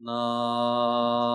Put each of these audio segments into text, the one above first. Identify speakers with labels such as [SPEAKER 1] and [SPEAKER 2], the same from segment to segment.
[SPEAKER 1] 那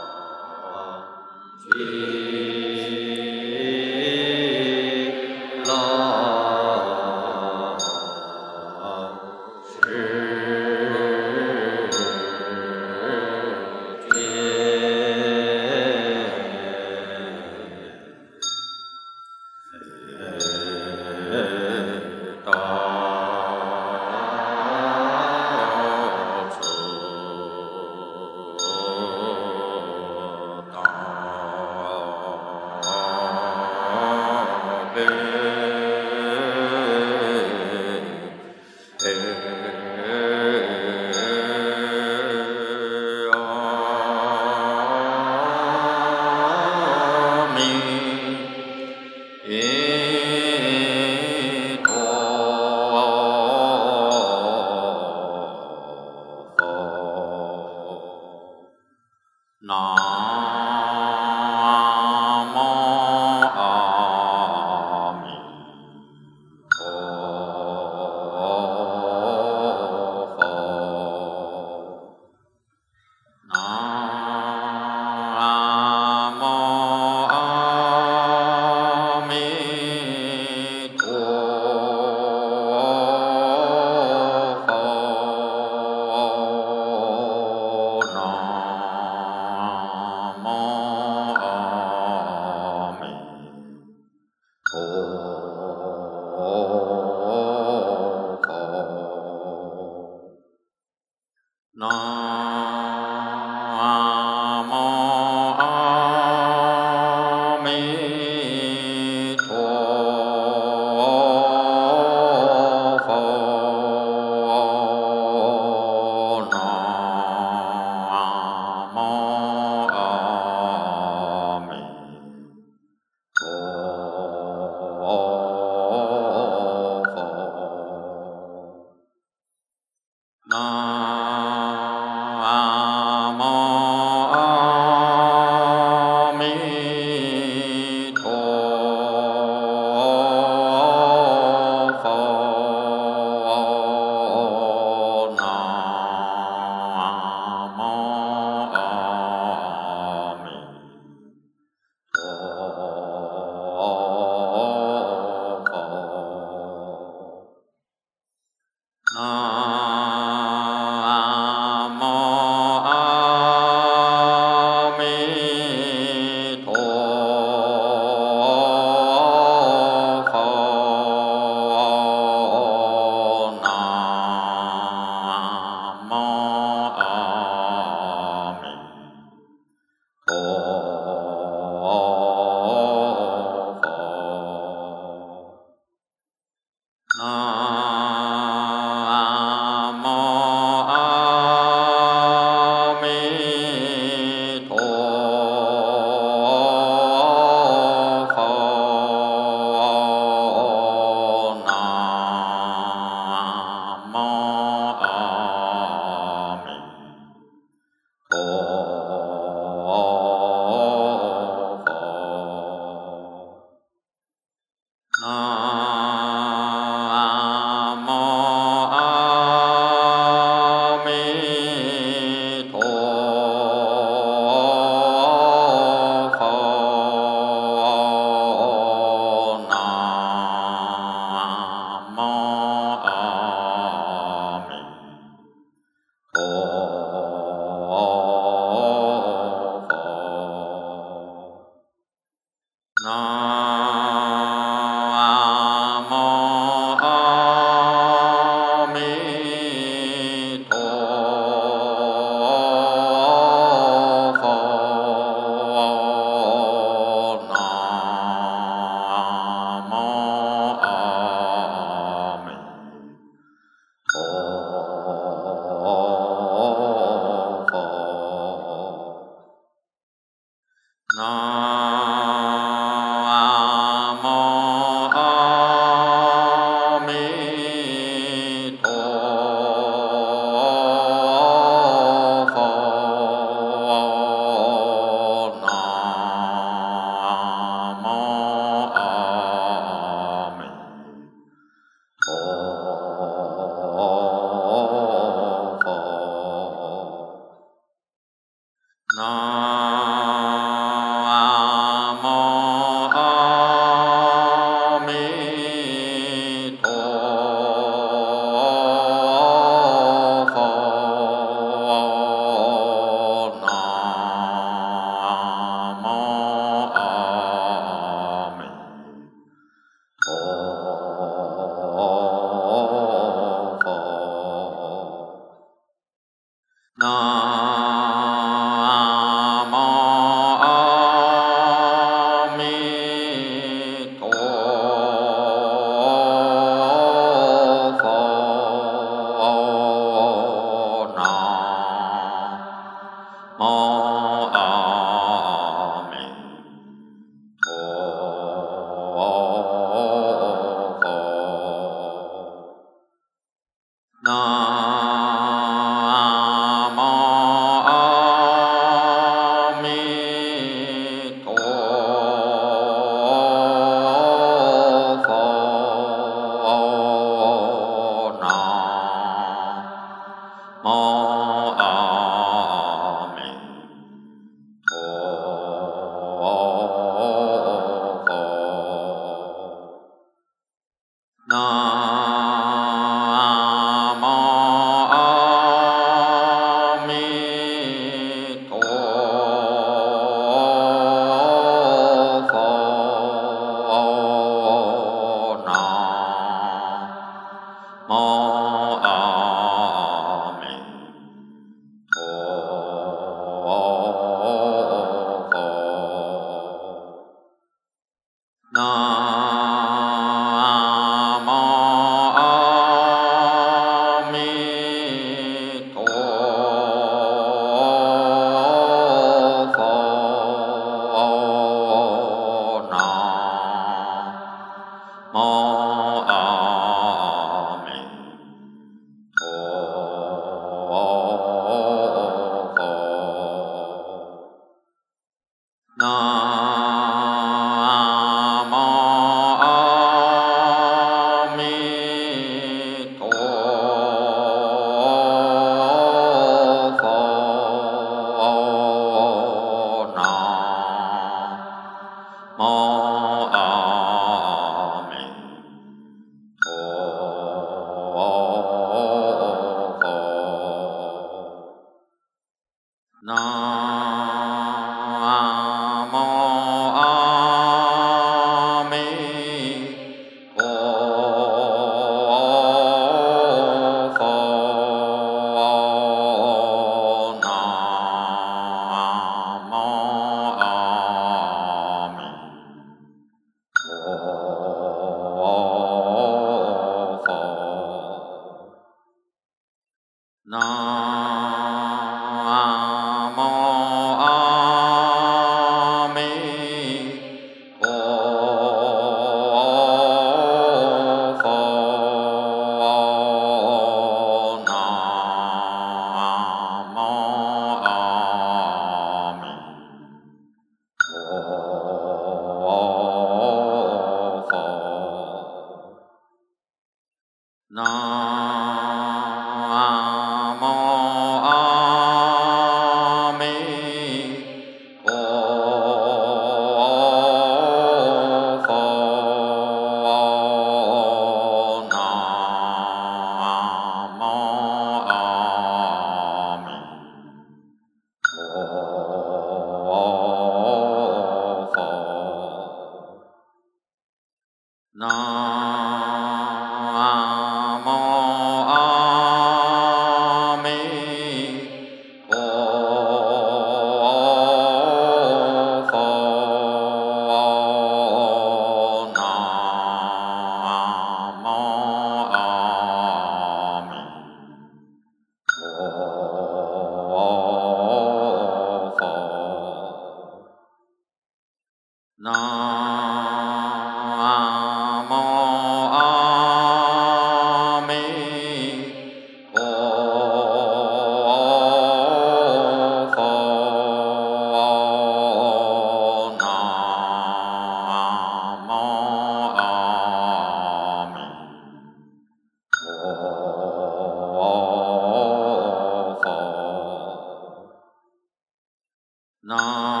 [SPEAKER 1] 啊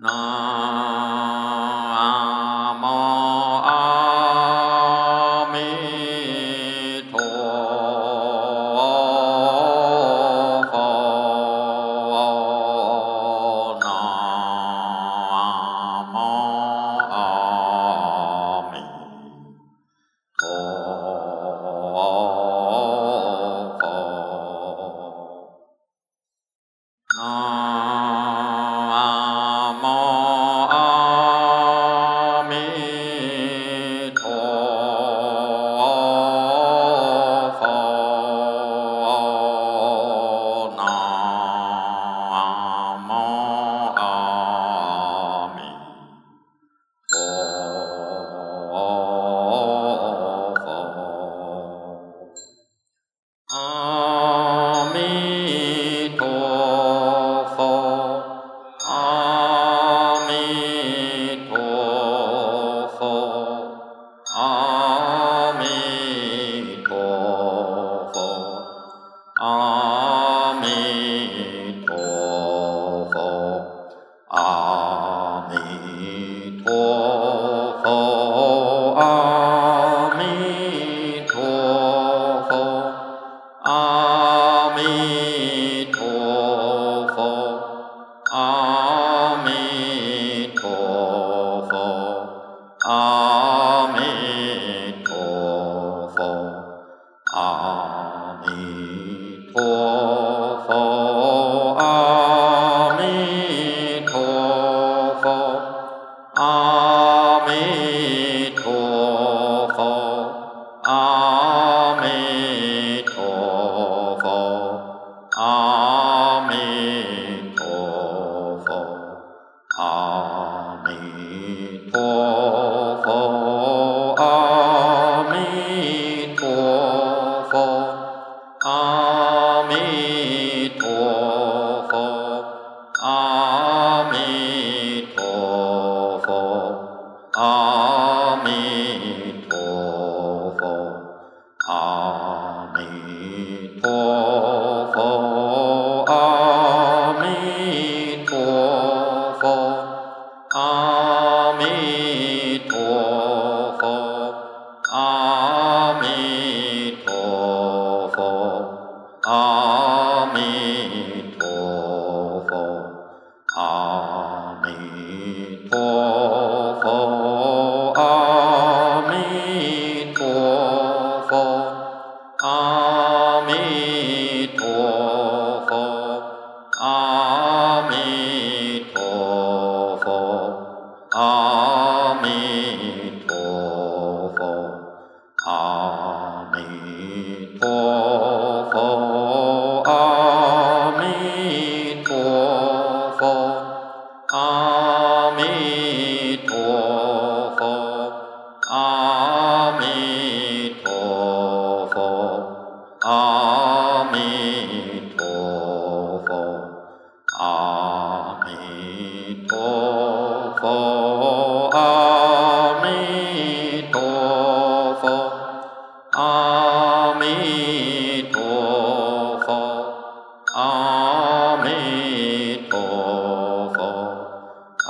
[SPEAKER 1] Na.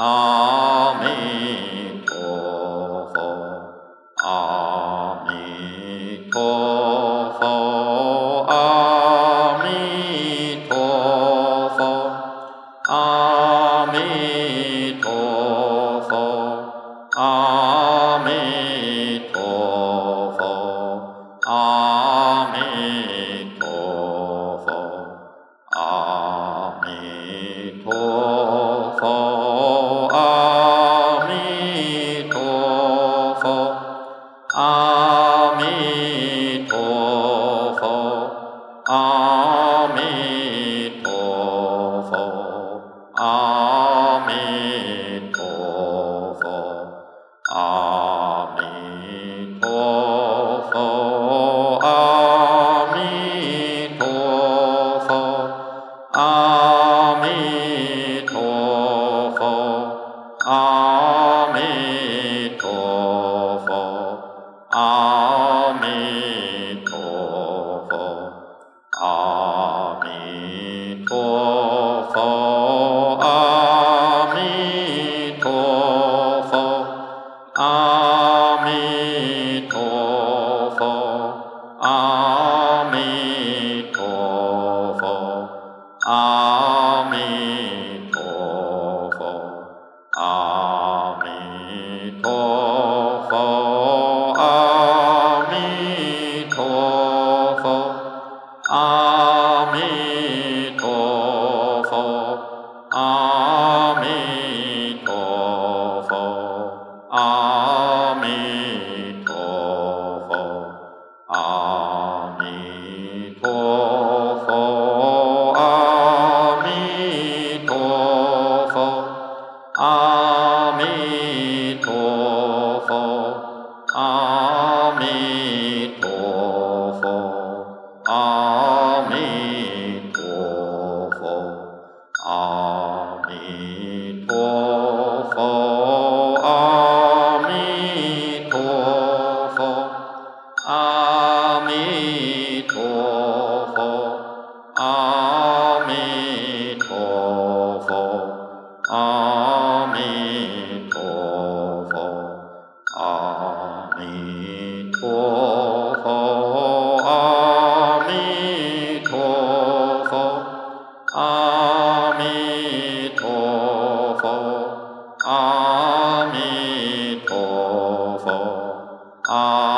[SPEAKER 1] 아. Amen. 啊。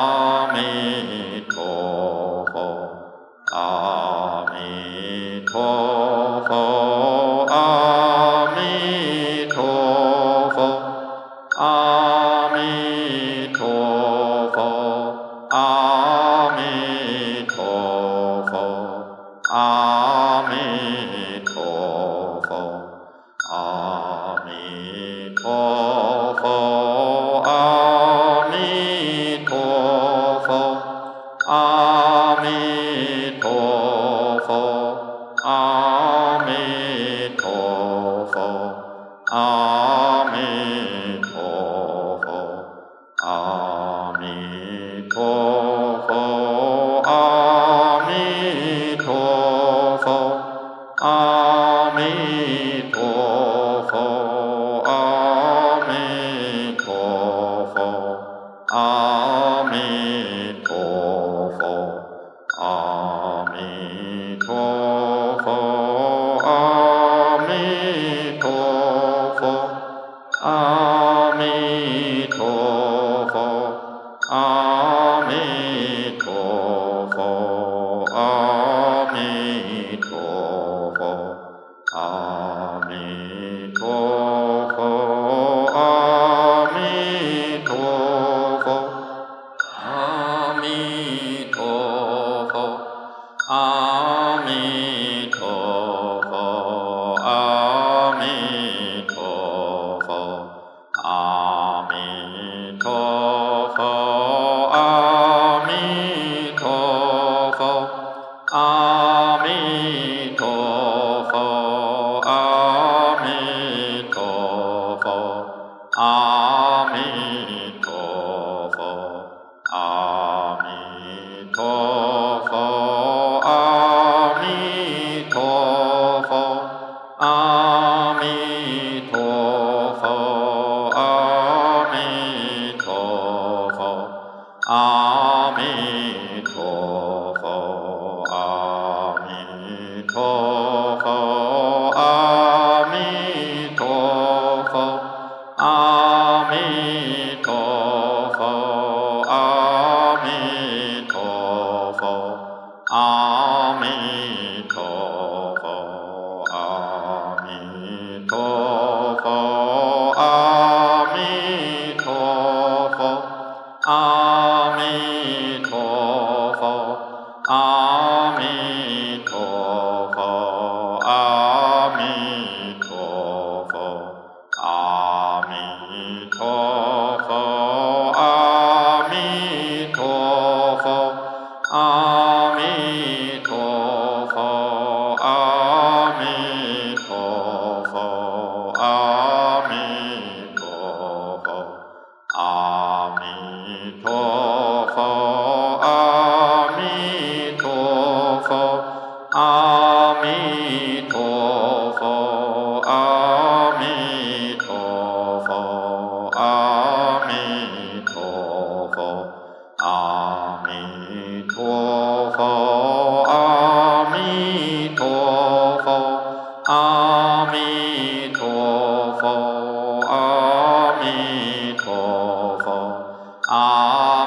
[SPEAKER 1] 阿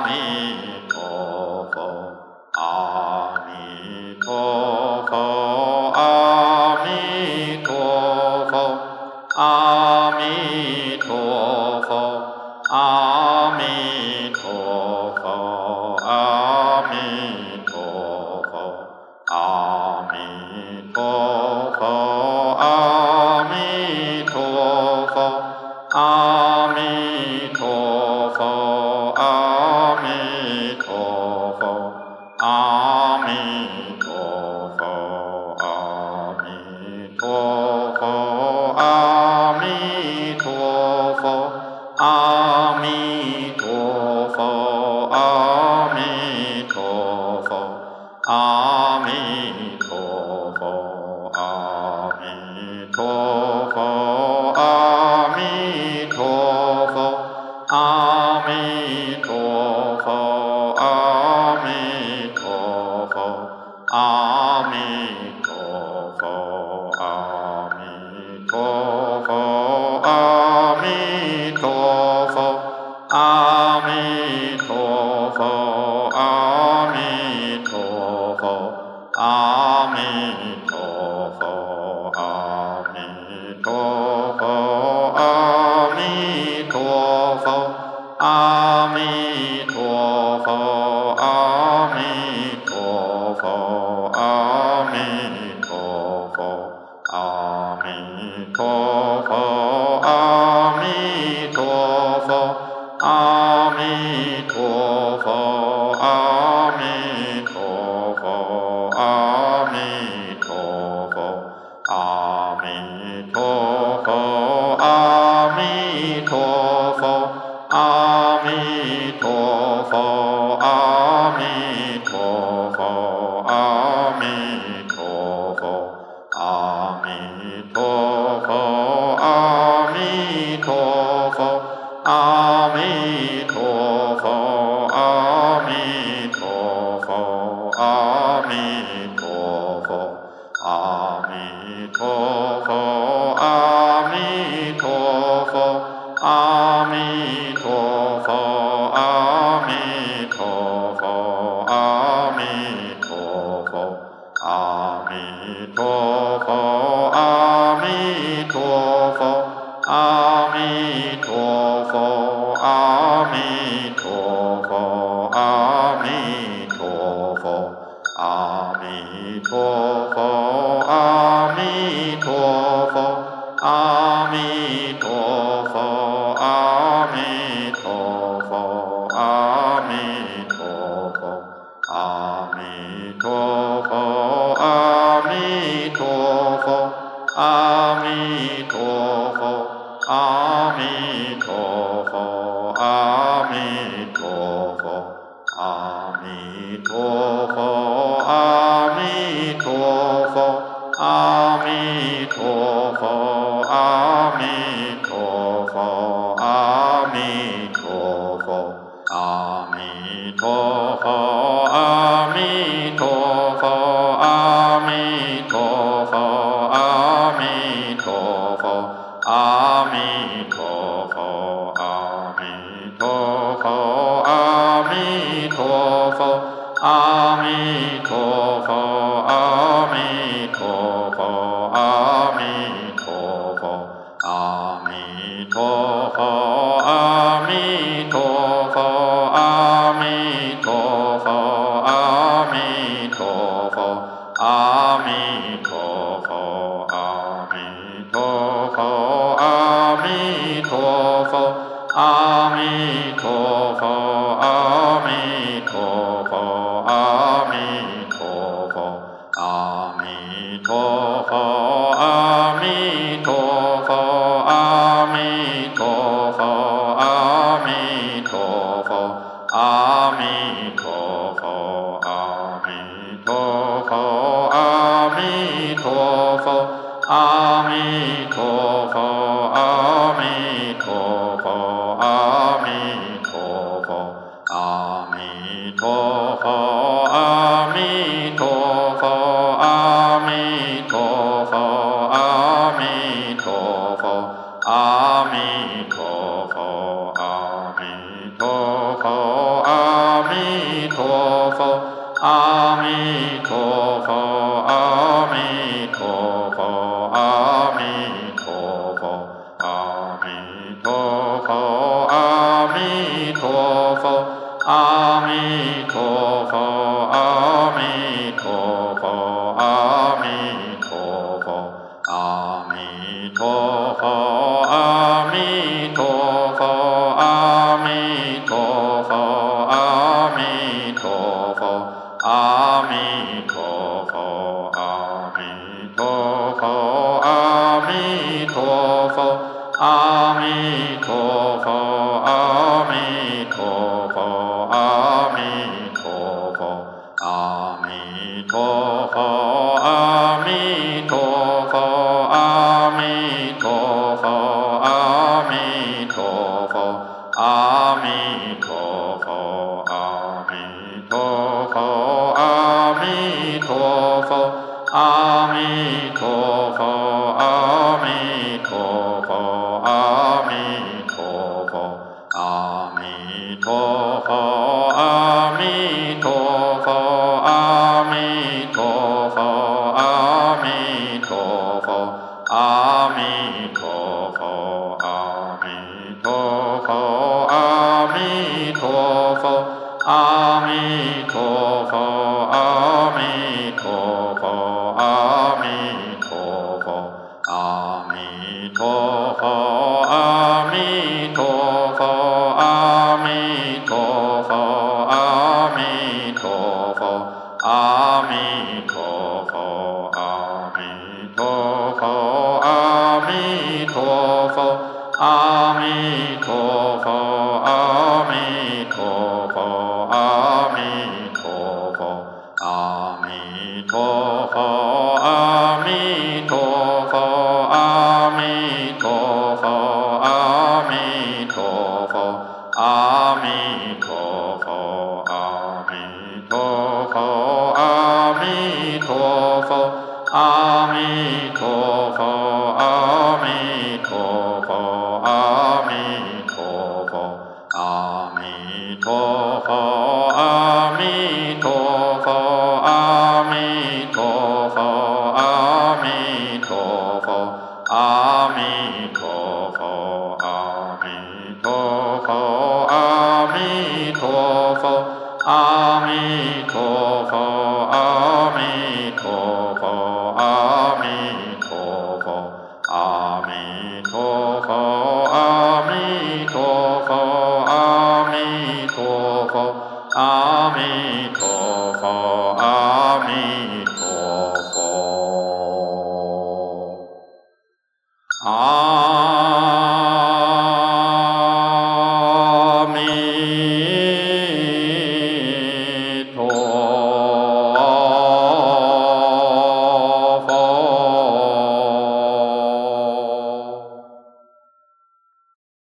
[SPEAKER 1] 弥南无陀。阿弥陀佛，阿弥陀佛。阿弥陀佛。阿弥陀佛，阿弥陀佛。Oh, amen.